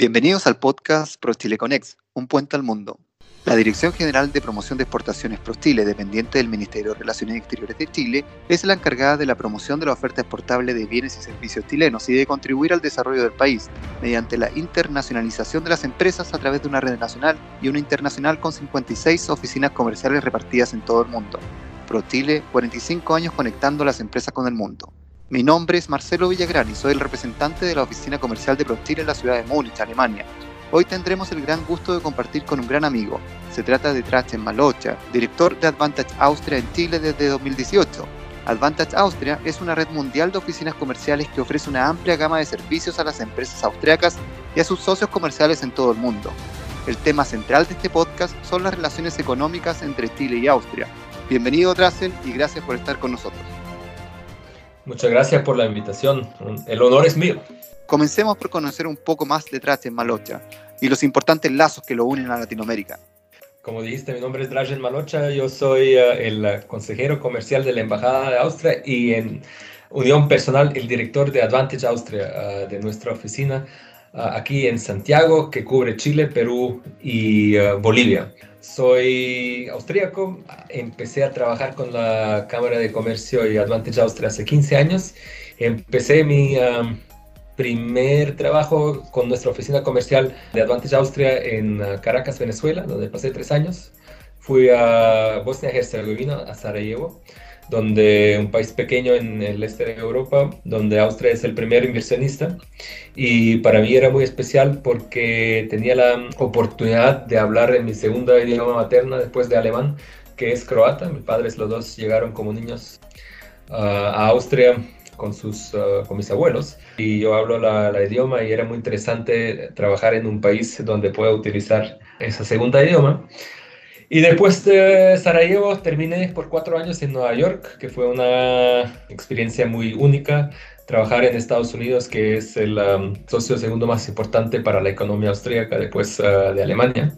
Bienvenidos al podcast ProChile Conex, un puente al mundo. La Dirección General de Promoción de Exportaciones ProChile, dependiente del Ministerio de Relaciones Exteriores de Chile, es la encargada de la promoción de la oferta exportable de bienes y servicios chilenos y de contribuir al desarrollo del país mediante la internacionalización de las empresas a través de una red nacional y una internacional con 56 oficinas comerciales repartidas en todo el mundo. ProChile, 45 años conectando las empresas con el mundo. Mi nombre es Marcelo Villagrán y soy el representante de la oficina comercial de ProStile en la ciudad de Múnich, Alemania. Hoy tendremos el gran gusto de compartir con un gran amigo. Se trata de Trachen Malocha, director de Advantage Austria en Chile desde 2018. Advantage Austria es una red mundial de oficinas comerciales que ofrece una amplia gama de servicios a las empresas austriacas y a sus socios comerciales en todo el mundo. El tema central de este podcast son las relaciones económicas entre Chile y Austria. Bienvenido Trachen y gracias por estar con nosotros. Muchas gracias por la invitación. El honor es mío. Comencemos por conocer un poco más de Drachen Malocha y los importantes lazos que lo unen a Latinoamérica. Como dijiste, mi nombre es Drachen Malocha, yo soy eh, el consejero comercial de la Embajada de Austria y en unión personal el director de Advantage Austria eh, de nuestra oficina eh, aquí en Santiago, que cubre Chile, Perú y Bolivia. Soy austríaco, empecé a trabajar con la Cámara de Comercio y Advantage Austria hace 15 años. Empecé mi um, primer trabajo con nuestra oficina comercial de Advantage Austria en uh, Caracas, Venezuela, donde pasé tres años. Fui a Bosnia-Herzegovina, a Sarajevo donde un país pequeño en el este de Europa, donde Austria es el primer inversionista. Y para mí era muy especial porque tenía la oportunidad de hablar en mi segunda idioma materna después de alemán, que es croata. Mis padres los dos llegaron como niños ah, a Austria con, sus, ah, con mis abuelos y yo hablo la, la, idioma y era muy interesante trabajar en un país donde pueda utilizar esa segunda idioma. Y después de Sarajevo terminé por cuatro años en Nueva York, que fue una experiencia muy única. Trabajar en Estados Unidos, que es el um, socio segundo más importante para la economía austríaca después uh, de Alemania.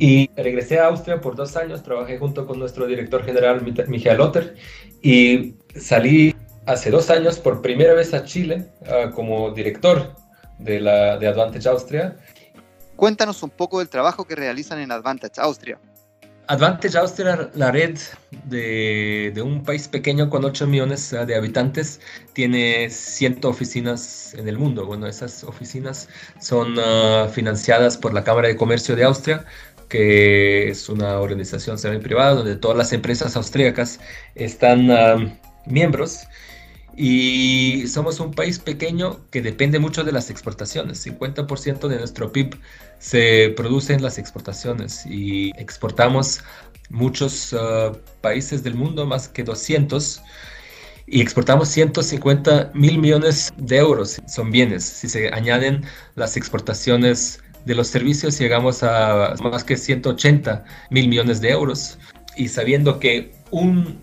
Y regresé a Austria por dos años, trabajé junto con nuestro director general, Michael Lotter, y salí hace dos años por primera vez a Chile uh, como director de, la, de Advantage Austria. Cuéntanos un poco del trabajo que realizan en Advantage Austria. Advantage Austria, la red de, de, un país pequeño con 8 millones de habitantes, tiene 100 oficinas en el mundo. Bueno, esas oficinas son uh, financiadas por la Cámara de Comercio de Austria, que es una organización semi-privada donde todas las empresas austríacas están uh, miembros y somos un país pequeño que depende mucho de las exportaciones. 50% de nuestro PIB se produce en las exportaciones y exportamos muchos uh, países del mundo, más que 200 y exportamos 150 mil millones de euros, son bienes. Si se añaden las exportaciones de los servicios, llegamos a más que 180 mil millones de euros. Y sabiendo que un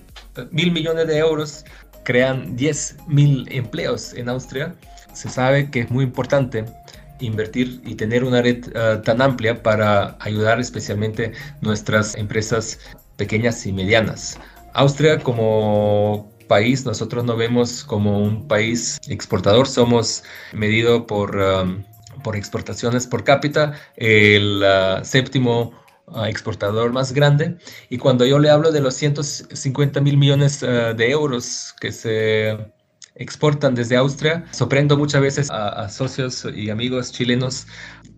mil millones de euros crean 10.000 empleos en Austria, se sabe que es muy importante invertir y tener una red uh, tan amplia para ayudar especialmente nuestras empresas pequeñas y medianas. Austria como país, nosotros no vemos como un país exportador, somos medido por, um, por exportaciones por cápita, el uh, séptimo exportador más grande. Y cuando yo le hablo de los 150 mil millones eh, de euros que se exportan desde Austria, sorprendo muchas veces a, socios y amigos chilenos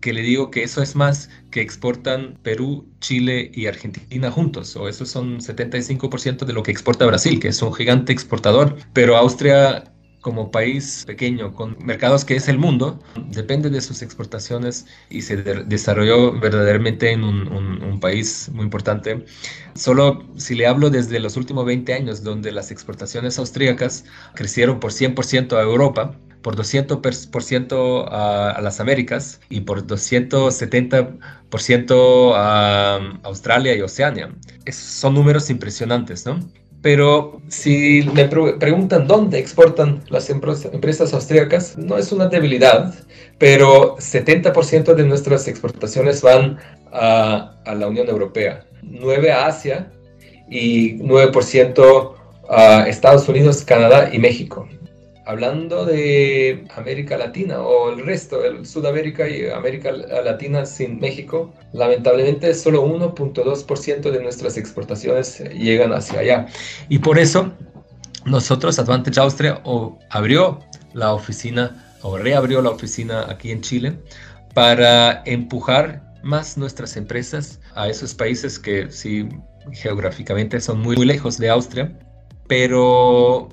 que le digo que eso es más que exportan Perú, Chile y Argentina juntos, o eso son 75% de lo que exporta Brasil, que es un gigante exportador, pero Austria como país pequeño con mercados que es el mundo, depende de sus exportaciones y se desarrolló verdaderamente en un, país muy importante. Solo si le hablo desde los últimos 20 años, donde las exportaciones austríacas crecieron por 100% a Europa, por 200% a, a, las Américas y por 270% a Australia y Oceania. son números impresionantes, ¿no? Pero si me preguntan dónde exportan las empresas austríacas, no es una debilidad, pero 70% de nuestras exportaciones van a, la Unión Europea, 9% a Asia y 9% a Estados Unidos, Canadá y México. Hablando de América Latina o el resto, el Sudamérica y América Latina sin México, lamentablemente solo 1.2% de nuestras exportaciones llegan hacia allá. Y por eso nosotros, Advantage Austria, o abrió la oficina o reabrió la oficina aquí en Chile para empujar más nuestras empresas a esos países que sí geográficamente son muy, muy lejos de Austria, pero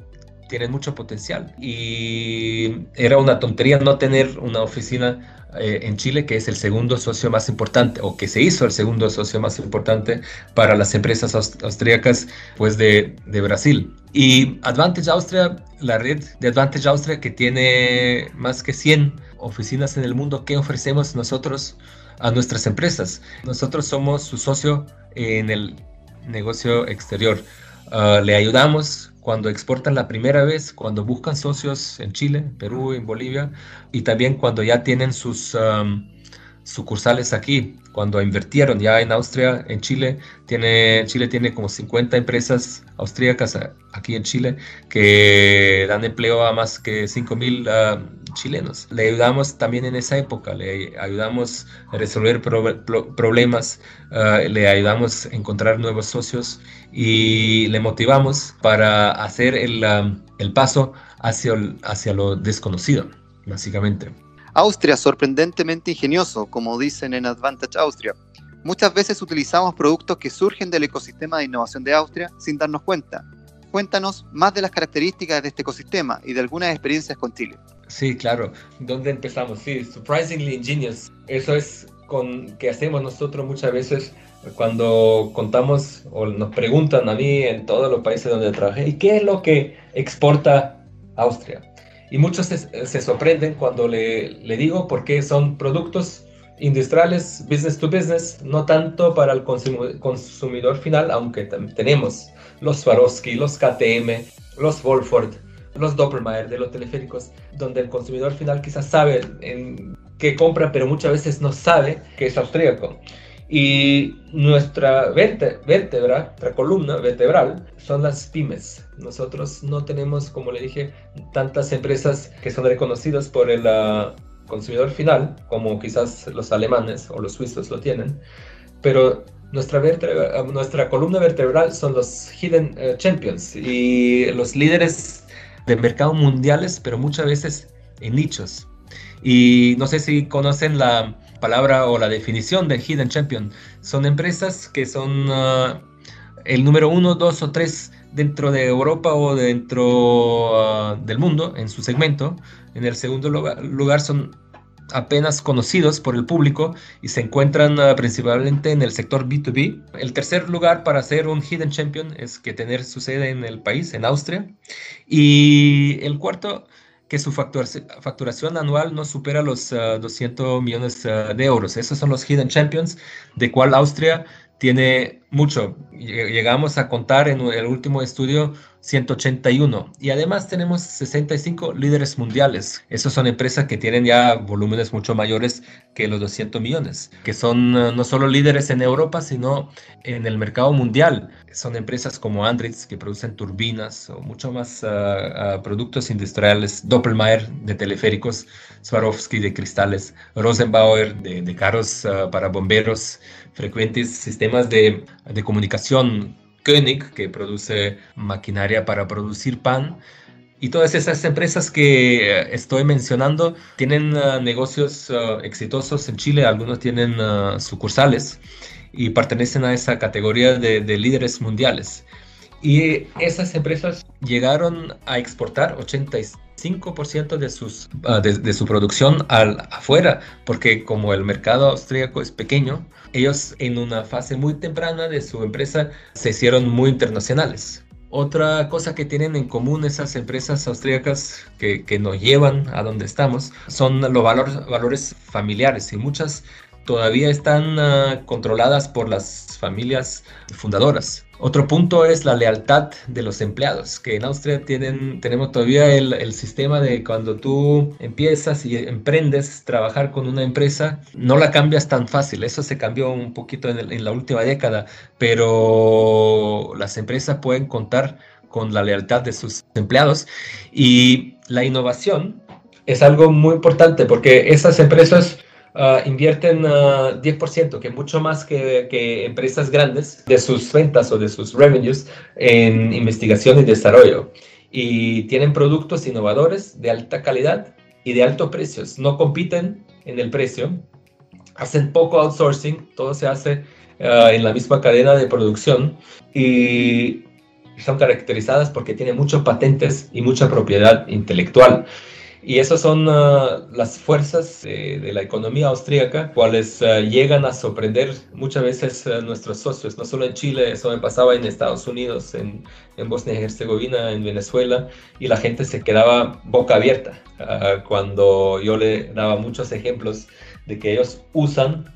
tienen mucho potencial. Y era una tontería no tener una oficina eh, en Chile, que es el segundo socio más importante, o que se hizo el segundo socio más importante para las empresas austríacas pues de, de Brasil. Y Advantage Austria, la red de Advantage Austria, que tiene más que 100 oficinas en el mundo, ¿qué ofrecemos nosotros a nuestras empresas? Nosotros somos su socio en el negocio exterior. Ah, le ayudamos cuando exportan la primera vez, cuando buscan socios en Chile, Perú, en Bolivia, y también cuando ya tienen sus sucursales aquí, cuando invirtieron ya en Austria, en Chile, tiene, Chile tiene como 50 empresas austríacas aquí en Chile que dan empleo a más que 5 mil chilenos. Le ayudamos también en esa época, le ayudamos a resolver problemas, ah, le ayudamos a encontrar nuevos socios y le motivamos para hacer el, paso hacia, hacia lo desconocido, básicamente. Austria, sorprendentemente ingenioso, como dicen en Advantage Austria. Muchas veces utilizamos productos que surgen del ecosistema de innovación de Austria sin darnos cuenta. Cuéntanos más de las características de este ecosistema y de algunas experiencias con Chile. Sí, claro. ¿Dónde empezamos? Sí, surprisingly ingenious. Eso es con que hacemos nosotros muchas veces cuando contamos o nos preguntan a mí en todos los países donde trabajé, ¿y qué es lo que exporta Austria? Y muchos se, sorprenden cuando le, le, digo porque son productos industriales, business to business, no tanto para el consumidor final, aunque tenemos los Swarovski, los KTM, los Wolford, los Doppelmayr de los teleféricos, donde el consumidor final quizás sabe en qué compra, pero muchas veces no sabe que es austríaco. Y nuestra vértebra, nuestra columna vertebral, son las pymes. Nosotros no tenemos, como le dije, tantas empresas que son reconocidas por el ah, consumidor final, como quizás los alemanes o los suizos lo tienen, pero nuestra, ah, nuestra columna vertebral son los hidden eh, champions y los líderes de mercado mundiales, pero muchas veces en nichos. Y no sé si conocen la palabra o la definición de Hidden Champion. Son empresas que son uh, el número uno, dos o tres dentro de Europa o dentro uh, del mundo en su segmento. En el segundo lugar, son apenas conocidos por el público y se encuentran uh, principalmente en el sector B2B. El tercer lugar para ser un Hidden Champion es que tener su sede en el país, en Austria. Y el cuarto que su facturación anual no supera los 200 ah, millones ah, de euros. Esos son los Hidden Champions, de cual Austria tiene mucho. Llegamos a contar en el último estudio 181 y además tenemos 65 líderes mundiales. Esas son empresas que tienen ya volúmenes mucho mayores que los 200 millones, que son eh, no solo líderes en Europa, sino en el mercado mundial. Son empresas como Andritz que producen turbinas o mucho más ah, ah, productos industriales, Doppelmayr de teleféricos, Swarovski de cristales, Rosenbauer de, carros ah, para bomberos frecuentes, sistemas de, de comunicación König, que produce maquinaria para producir pan. Y todas esas empresas que eh, estoy mencionando tienen eh, negocios eh, exitosos en Chile, algunos tienen sucursales y pertenecen a esa categoría de, de, líderes mundiales. Y esas empresas llegaron a exportar 85 5% de, sus, ah, de, su producción al, afuera, porque como el mercado austríaco es pequeño, ellos en una fase muy temprana de su empresa se hicieron muy internacionales. Otra cosa que tienen en común esas empresas austríacas que, que nos llevan a donde estamos son los valores, valores familiares y muchas todavía están uh, controladas por las familias fundadoras. Otro punto es la lealtad de los empleados, que en Austria tienen, tenemos todavía el, sistema de cuando tú empiezas y emprendes trabajar con una empresa, no la cambias tan fácil. Eso se cambió un poquito en la última década, pero las empresas pueden contar con la lealtad de sus empleados. Y la innovación es algo muy importante porque esas empresas uh, invierten 10%, uh, que mucho más que, que, empresas grandes, de sus ventas o de sus revenues en investigación y desarrollo. Y tienen productos innovadores de alta calidad y de altos precios. No compiten en el precio, hacen poco outsourcing, todo se hace uh, en la misma cadena de producción y son caracterizadas porque tienen muchos patentes y mucha propiedad intelectual. Y esas son uh, las fuerzas de la economía austríaca, cuales uh, llegan a sorprender muchas veces a nuestros socios, no solo en Chile, eso me pasaba en Estados Unidos, en, Bosnia y Herzegovina, en Venezuela, y la gente se quedaba boca abierta cuando yo le daba muchos ejemplos de que ellos usan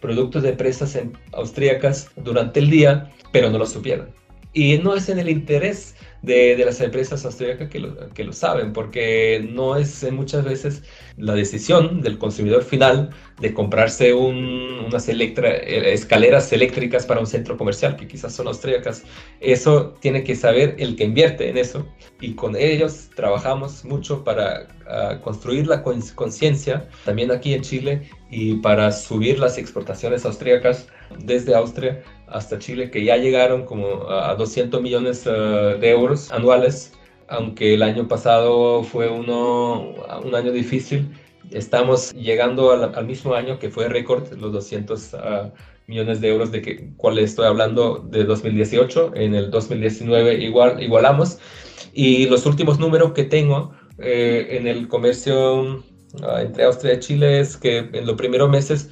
productos de empresas austríacas durante el día, pero no lo supieron. Y no es en el interés de, las empresas austríacas que lo, que lo saben, porque no es muchas veces la decisión del consumidor final de comprarse unas escaleras eléctricas para un centro comercial, que quizás son austríacas. Eso tiene que saber el que invierte en eso y con ellos trabajamos mucho para ah, construir la conciencia, también aquí en Chile, y para subir las exportaciones austríacas desde Austria hasta Chile, que ya llegaron como a 200 millones eh, de euros anuales, aunque el año pasado fue uno, un año difícil. Estamos llegando al, mismo año que fue récord, los 200 ah, millones de euros de que, cuál estoy hablando de 2018. En el 2019 igual, igualamos. Y los últimos números que tengo eh, en el comercio ah, entre Austria y Chile es que en los primeros meses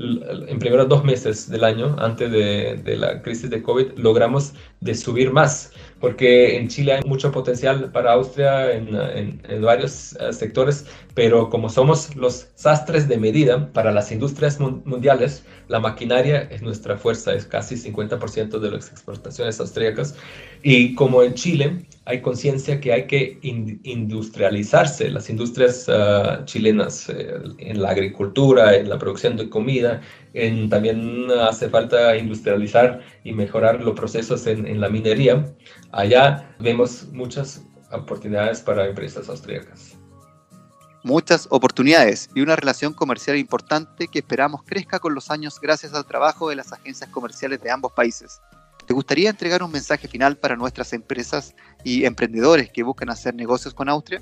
en primeros dos meses del año, antes de, de, la crisis de COVID, logramos de subir más, porque en Chile hay mucho potencial para Austria en, en, en varios eh, sectores, pero como somos los sastres de medida para las industrias mundiales, la maquinaria es nuestra fuerza, es casi 50% de las exportaciones austríacas, y como en Chile hay conciencia que hay que industrializarse, las industrias uh, chilenas eh, en la agricultura, en la producción de comida, en, también hace falta industrializar y mejorar los procesos en, en la minería. Allá vemos muchas oportunidades para empresas austríacas. Muchas oportunidades y una relación comercial importante que esperamos crezca con los años gracias al trabajo de las agencias comerciales de ambos países. ¿Te gustaría entregar un mensaje final para nuestras empresas y emprendedores que buscan hacer negocios con Austria?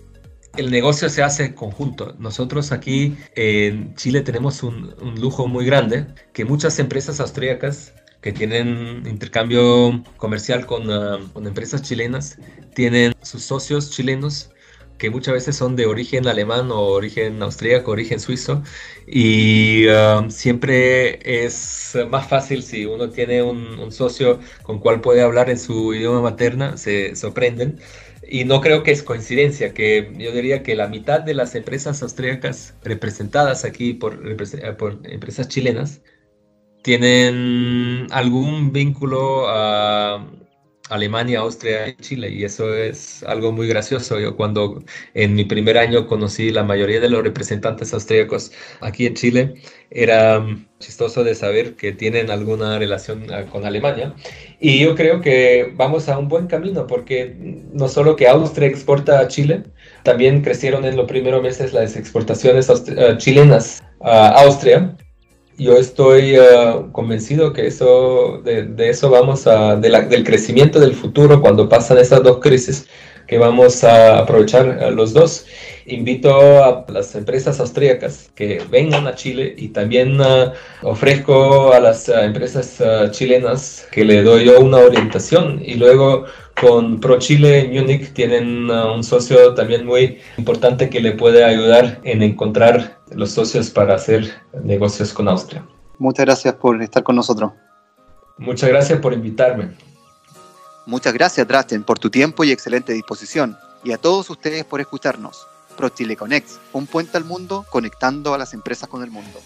El negocio se hace en conjunto. Nosotros aquí en Chile tenemos un, lujo muy grande que muchas empresas austríacas que tienen intercambio comercial con, ah, con empresas chilenas tienen sus socios chilenos que muchas veces son de origen alemán o origen austríaco, origen suizo, y um, siempre es más fácil si uno tiene un, socio con cual puede hablar en su idioma materna, se sorprenden. Y no creo que es coincidencia, que yo diría que la mitad de las empresas austríacas representadas aquí por, por empresas chilenas tienen algún vínculo a Alemania, Austria y Chile. Y eso es algo muy gracioso. Yo cuando en mi primer año conocí la mayoría de los representantes austríacos aquí en Chile, era chistoso de saber que tienen alguna relación ah, con Alemania. Y yo creo que vamos a un buen camino porque no solo que Austria exporta a Chile, también crecieron en los primeros meses las exportaciones ah, chilenas a Austria yo estoy eh, convencido que eso, de, eso vamos a, del crecimiento del futuro cuando pasan estas dos crisis, que vamos a aprovechar eh, los dos. Invito a las empresas austríacas que vengan a Chile y también uh, ofrezco a las uh, empresas uh, chilenas que le doy yo una orientación y luego con ProChile en Munich tienen un socio también muy importante que le puede ayudar en encontrar los socios para hacer negocios con Austria. Muchas gracias por estar con nosotros. Muchas gracias por invitarme. Muchas gracias, Drasten, por tu tiempo y excelente disposición. Y a todos ustedes por escucharnos. ProChile Connect, un puente al mundo conectando a las empresas con el mundo.